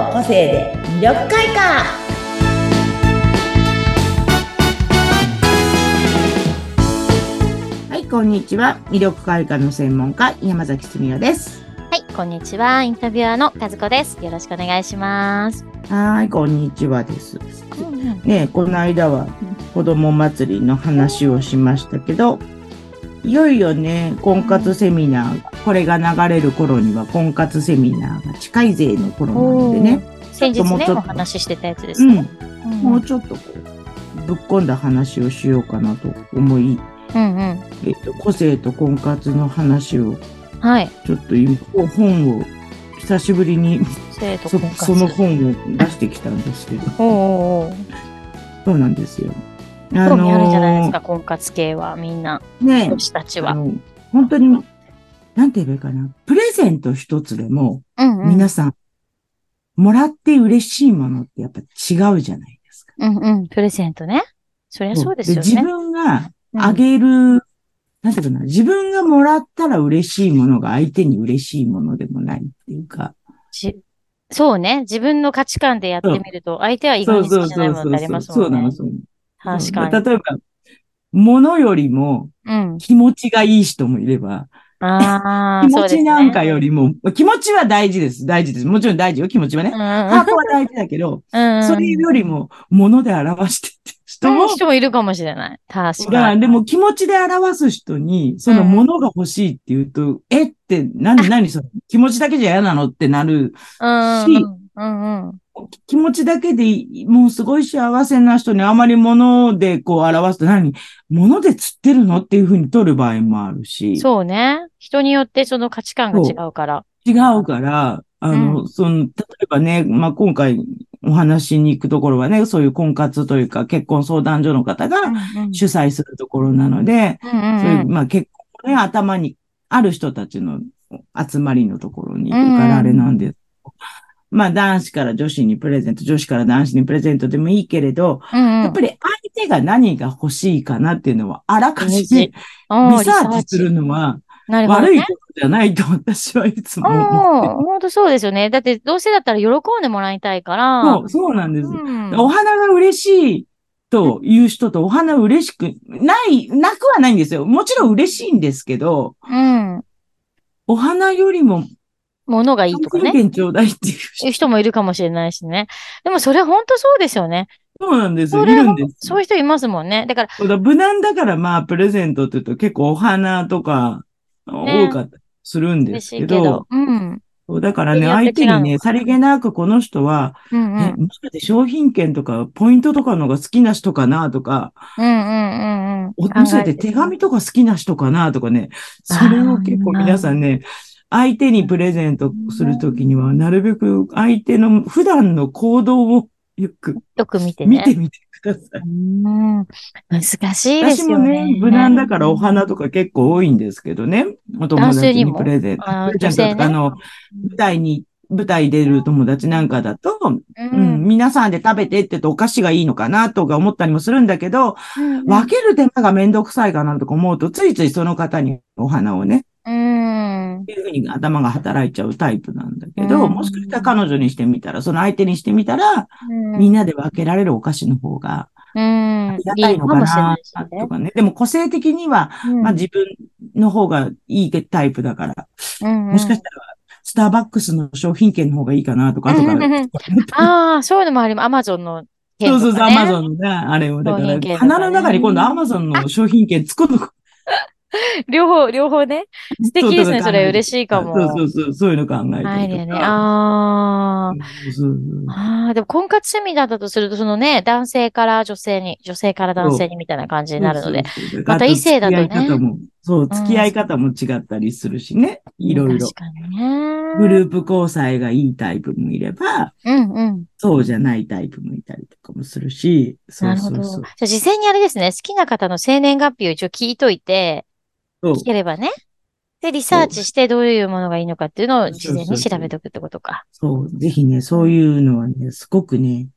の個性で魅力開花はいこんにちは魅力開花の専門家山崎すみおですはい、こんにちは。インタビュアーの和子です。よろしくお願いします。はいこんにちはですねこの間は子供祭りの話をしましたけどいよいよね、婚活セミナー、これが流れる頃には婚活セミナーが近いぜの頃なんでね、先日ね、もうちょっとお話ししてたやつですうん、ね。うんもうちょっとこう、ぶっ込んだ話をしようかなと思い、うんうん。えっと、個性と婚活の話を、はい。ちょっと今、本を、久しぶりにそ。その本を出してきたんですけど、おうおそうなんですよ。興味あるじゃないですか、婚活系は、みんな、ね女子たちは。本当に、なんて言えばいいかな。プレゼント一つでも、うんうん。皆さん、もらって嬉しいものってやっぱ違うじゃないですか。うんうん。プレゼントね。そりゃそうですよね。自分がうんあげる、なんていうかな、自分がもらったら嬉しいものが相手に嬉しいものでもないっていうか。じそうね。自分の価値観でやってみると、相手は意外に好きじゃないものってありますもねそうんなの、。そうなの。確かに。例えば、物よりもうん。気持ちがいい人もいれば、気。持ちなんかよりも、気持ちは大事です。大事です。もちろん大事よ、気持ちはねう。んうんハートは大事だけど、うんうん。それよりも物で表してって人もうん、人もいるかもしれない。確だか、に。でも気持ちで表す人に、そのものが欲しいって言うと、えって、何、何それ、気持ちだけじゃ嫌なの？ってなる。うんしうんうんうん。気持ちだけでもうすごい幸せな人にあまり物でこう表すと何？物で釣ってるのっていうふうに取る場合もあるし。そうね。人によってその価値観が違うから。違うから、あの、うその、例えばね、まあ、今回お話に行くところはね、そういう婚活というか結婚相談所の方がうん主催するところなので、まあ結構ね、頭にある人たちの集まりのところに行くからあれなんです。まあ男子から女子にプレゼント、女子から男子にプレゼントでもいいけれど、うんうんやっぱり相手が何が欲しいかなっていうのはあらかじめうんリサーチするのはね。悪いことじゃないと私はいつも思ってうん、本当そうですよね。だって、どうせだったら喜んでもらいたいから。そう、そうなんです。うんお花が嬉しいという人とお花嬉しくない、なくはないんですよ。もちろん嬉しいんですけど、うん。お花よりも物がいいとか商ね。品ちょうだいっていう人もいるかもしれないしね。でもそれ本当そうですよね。そうなんですよ。いるんですそういう人いますもんね。だから、無難だからまあ、プレゼントって言うと結構お花とかね多かったりするんで嬉すけど、しいけど。うん。だからね、相手にね、さりげなくこの人は、うんうん。えもしかして商品券とかポイントとかのが好きな人かなとか、うんうんうんうん。おもしかして手紙とか好きな人かなとかね、それを結構皆さんね、相手にプレゼントするときには、なるべく相手の普段の行動をよくよく見てね。見てみてください。うん。難しいです私もよね。ね、無難だからお花とか結構多いんですけどね。お友達にプレゼント。あープレゼントとか、ねあの、舞台に、舞台出る友達なんかだと、ううん、皆さんで食べてって言うとお菓子がいいのかなとか思ったりもするんだけど、うん分ける手間がめんどくさいかなとか思うと、ついついその方にお花をね、うん。っていうふうに頭が働いちゃうタイプなんだけど、うんもしかしたら彼女にしてみたら、その相手にしてみたら、みんなで分けられるお菓子の方がうん。ありがたいのかなないしねとかね。でも個性的には、うんまあ自分の方がいいタイプだから、うんうんもしかしたら、スターバックスの商品券の方がいいかなとか、とか。うんうんうんああ、そういうのもあります。アマゾンの件そうそうそう、アマゾンのね、あれを。だから、商品券とかね花の中に今度アマゾンの商品券作る。両方、両方ね。素敵ですね。それ嬉しいかも。そうそうそう、そういうの考えアイデアね。ああ。ああ、でも婚活セミナーだとすると、そのね、男性から女性に、女性から男性にみたいな感じになるので。また異性だとねそう、付き合い方も違ったりするしね。いろいろ確。かにね。グループ交際がいいタイプもいれば、うんうん。そうじゃないタイプもいたりとかもするし。そなるほど。うそうそう。じゃあ事前にあれですね、好きな方の生年月日を一応聞いといて、聞ければね。で、リサーチしてどういうものがいいのかっていうのを事前に調べておくってことか。そう、ぜひね、そういうのはね、すごくね、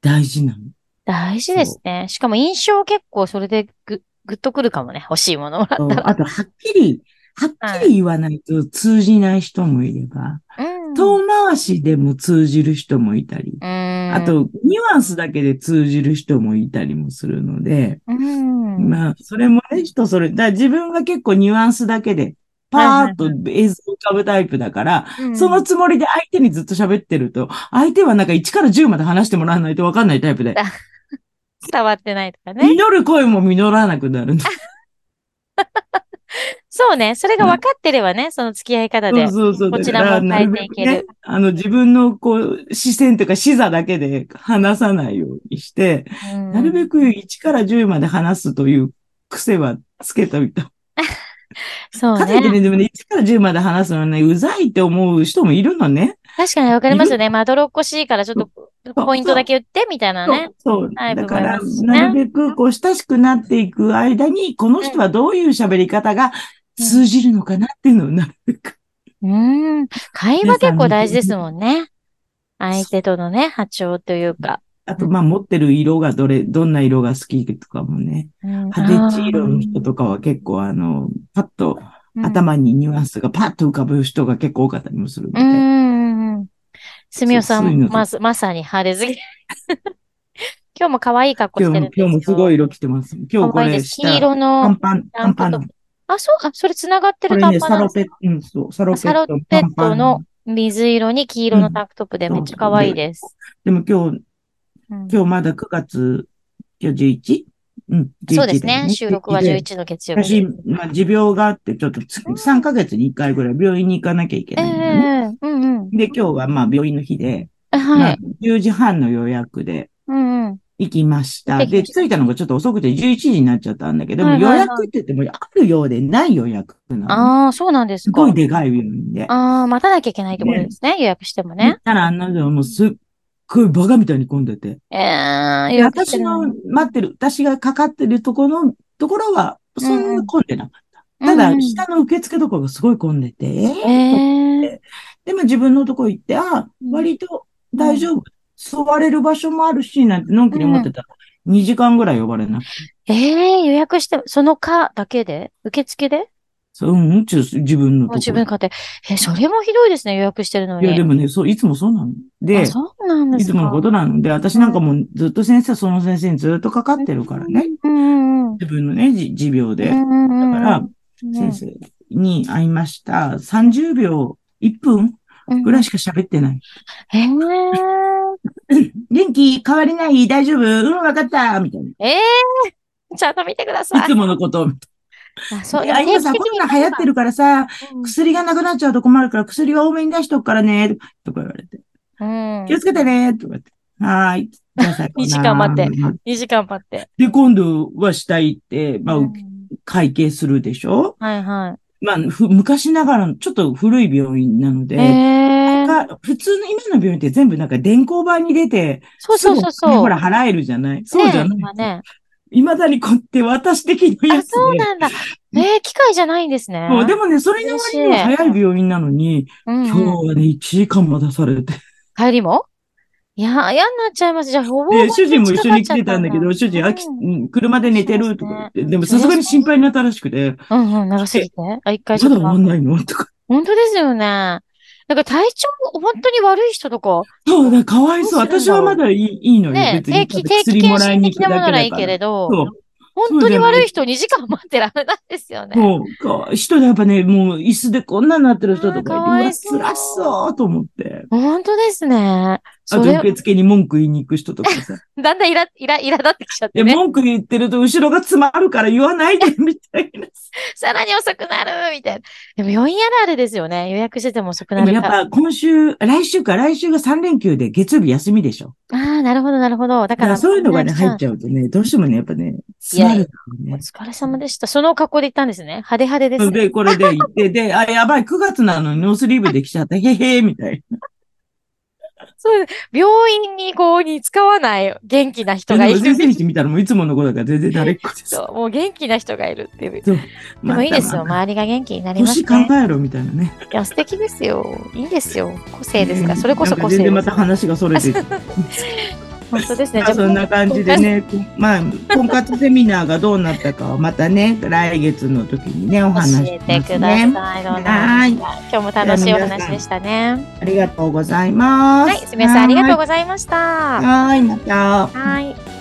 大事なの。大事ですね。しかも印象結構それでぐ、ぐっとくるかもね。欲しいものもらったら。あと、はっきり、はっきり言わないと通じない人もいれば、うん遠回しでも通じる人もいたり、ああ、と、ニュアンスだけで通じる人もいたりもするので、うん。まあ、それもね、人それ、だ自分が結構ニュアンスだけで、パーッと映像浮かぶタイプだから、うん。そのつもりで相手にずっと喋ってると、相手はなんか1から10まで話してもらわないとわかんないタイプで、伝わってないとかね。実る声も実らなくなる。そうね。それが分かってればね、その付き合い方で。そうそうそう。こちらも変えていけるねあの、自分のこう、視線というか視座だけで話さないようにして、うんなるべく1から10まで話すという癖はつけておいた。そうね。かといってね、でもね、1から10まで話すのはね、うざいって思う人もいるのね。確かに分かりますよね。まどろっこしいからちょっとそうポイントだけ言ってみたいなね。そう。はいだから、なるべくこう、親しくなっていく間に、この人はどういう喋り方が通じるのかなっていうのをなるべく。うん。会話結構大事ですもんね。相手とのね、波長というか。あと、まあ、持ってる色がどれ、どんな色が好きとかもね。うん派手黄色の人とかは結構あの、パッとうん頭にニュアンスがパッと浮かぶ人が結構多かったりもするので。うん。すみおさ、んのまず、まさに派手好き。今日も可愛い格好してるんですよ。今日もすごい色着てます。今日これ黄色パンの、パン、パンパンの。あ、そう、あ、それ繋がってる短パンなんですサロペット、うん、そう、サロペット、の水色に黄色のタンクトップでめっちゃ可愛いです。でも今日、うん今日まだ9月、今日 11? うん、11そうですね。収録はで11の月曜日私まあ、持病があって、ちょっとつ3ヶ月に1回ぐらい病院に行かなきゃいけえないのね。えうんうん。で、今日はまあ病院の日で、まあはい。、10時半の予約でうんうん。行きました。で、着いたのがちょっと遅くて11時になっちゃったんだけども、はいはいはい予約って言ってもあるようでない予約なの。ああ、そうなんですすか。ごいでかい病院で。ああ、待たなきゃいけないってことですね。予約しても行ねっ。たらあんなのもうすっごいバカみたいに混んでて。ええで予約してる私の待ってる、私がかかってるところの、ところは、そんな混んでなかった。ただ、下の受付とかがすごい混んでて、えーええでも自分のとこ行って、あ、うん割と大丈夫。座れる場所もあるし、なんてのんきに思ってたら、2時間ぐらい呼ばれなくて。ええ予約して、その課だけで？受付で？そう、うん、うち自分のとこ自分買って。え、それもひどいですね、予約してるのに。いや、でもね、そう、いつもそうなの。であ、、そうなんですか。いつものことなので、私なんかもうずっと先生、その先生にずっとかかってるからね。うんうんうん。自分のね、じ持病で。だうんうんうんから、うん先生に会いました。30秒、1分ぐらいしか喋ってない。ええ 元気変わりない？大丈夫？うん、わかったみたいな。ええちゃんと見てください。いつものことを。あ、そう、いや、今さ、コロナ流行ってるからさ、うん薬がなくなっちゃうと困るから、薬は多めに出しとくからね、とか言われて。うん。気をつけてね、とか言って。はーい。じゃあさ2時間待ってこんな2時間待って。で、今度は下行って、まあ、うん会計するでしょ？はいはまあ、ふ昔ながらの、ちょっと古い病院なのい。で、ええが普通の今の病院って全部なんか電光板に出て、そうそうそうそう。ほら払えるじゃない？そうじゃない。ね今ね。未だにこうやって私的なやあ、つそうで。なんだ。ええ機械じゃないんですね。もうでもね、それの割には早い病院なのに、うんうん今日はね、1時間待たされて。帰りも？いや、嫌になっちゃいます。じゃあ、ほぼほぼで、主人も一緒に来てたんだけど、主人、あき、うん。うん車で寝てるとか言って、でもさすがに心配になったらしくて、うんうん、長すぎて。あ、一回まちょっと。だ終わんないの？とか。本当ですよね。なんか体調、本当に悪い人とか、そうだ、かわいそう。私はまだいいいいのよ。ね、別に。定期、定期検診的なものなら。いいけれど、そう。本当に悪い人2時間待ってられないですよね。もう、人でやっぱね、もう。椅子でこんなになってる人とかかいるわ、わ辛そう。と思って。本当ですね。あと受付に文句言いに行く人とかさ。だんだんイラ、イラ、イラ立ってきちゃっで、てね。文句言ってると後ろが詰まるから言わないで、みたいな。さらに遅くなるみたいな。でも病院あるあるですよね。予約してても遅くでもやっなるから。ぱ今週、来週か、来週が3連休で月曜日休みでしょ。ああ、なるほど、なるほど。だか、ららそういうのがね、入っゃちゃうとね、どうしてもね、やっぱね、詰まるね。お疲れ様でした。その格好で行ったんですね。派手派手ですね。で、これで行って、で、あ、やばい、9月なのにノースリーブで来ちゃった、へへー、みたいな。そう、病院にこうに使わない元気な人がいる。先生にしてみたらもういつもの子だから全然慣れっこです。そう、もう元気な人がいるっていう。そう。でもいいですよ。周りが元気になたります年考ね。えろみたいなね。いや、素敵ですよ。いいですよ。個性ですから。それこそ個なんか全然また性です。話がそれてる。本当ですね。まあそんな感じでね、まあ、婚活セミナーがどうなったかはまたね、来月の時にね、お話し教えてください。どうなるか今日も楽しいお話でしたね。ありがとうございます。はい、すみません、ありがとうございました。はい、また。はい。